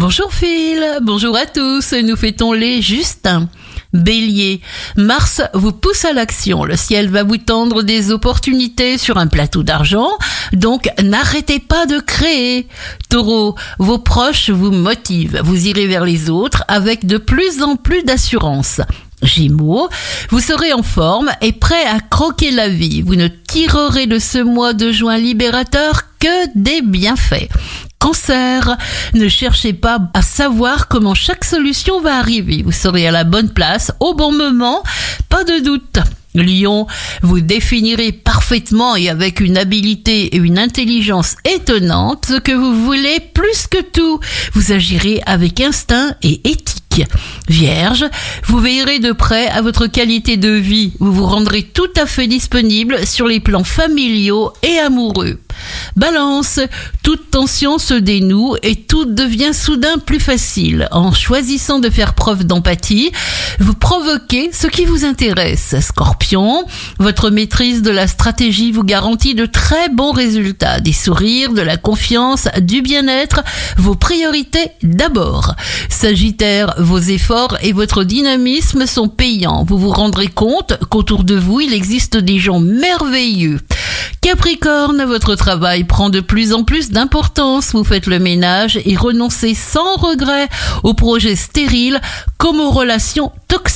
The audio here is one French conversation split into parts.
Bonjour Phil, bonjour à tous, nous fêtons les Justins. Bélier, Mars vous pousse à l'action, le ciel va vous tendre des opportunités sur un plateau d'argent, donc n'arrêtez pas de créer. Taureau, vos proches vous motivent, vous irez vers les autres avec de plus en plus d'assurance. Gémeaux, vous serez en forme et prêt à croquer la vie. Vous ne tirerez de ce mois de juin libérateur que des bienfaits. Cancer, ne cherchez pas à savoir comment chaque solution va arriver. Vous serez à la bonne place au bon moment, pas de doute. Lion, vous définirez parfaitement et avec une habileté et une intelligence étonnante ce que vous voulez plus que tout. Vous agirez avec instinct et éthique. Vierge, vous veillerez de près à votre qualité de vie. Vous vous rendrez tout à fait disponible sur les plans familiaux et amoureux. Balance, toute tension se dénoue et tout devient soudain plus facile. En choisissant de faire preuve d'empathie, vous provoquez ce qui vous intéresse. Scorpion, votre maîtrise de la stratégie vous garantit de très bons résultats. Des sourires, de la confiance, du bien-être, vos priorités d'abord. Sagittaire, vos efforts et votre dynamisme sont payants. Vous vous rendrez compte qu'autour de vous, il existe des gens merveilleux. Capricorne, votre travail prend de plus en plus d'importance. Vous faites le ménage et renoncez sans regret aux projets stériles comme aux relations toxiques.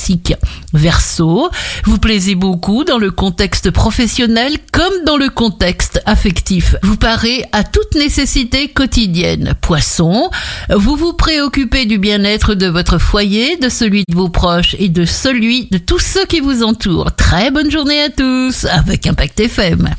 Verseau, vous plaisez beaucoup dans le contexte professionnel comme dans le contexte affectif. Vous parez à toute nécessité quotidienne. Poisson, vous vous préoccupez du bien-être de votre foyer, de celui de vos proches et de celui de tous ceux qui vous entourent. Très bonne journée à tous avec Impact FM.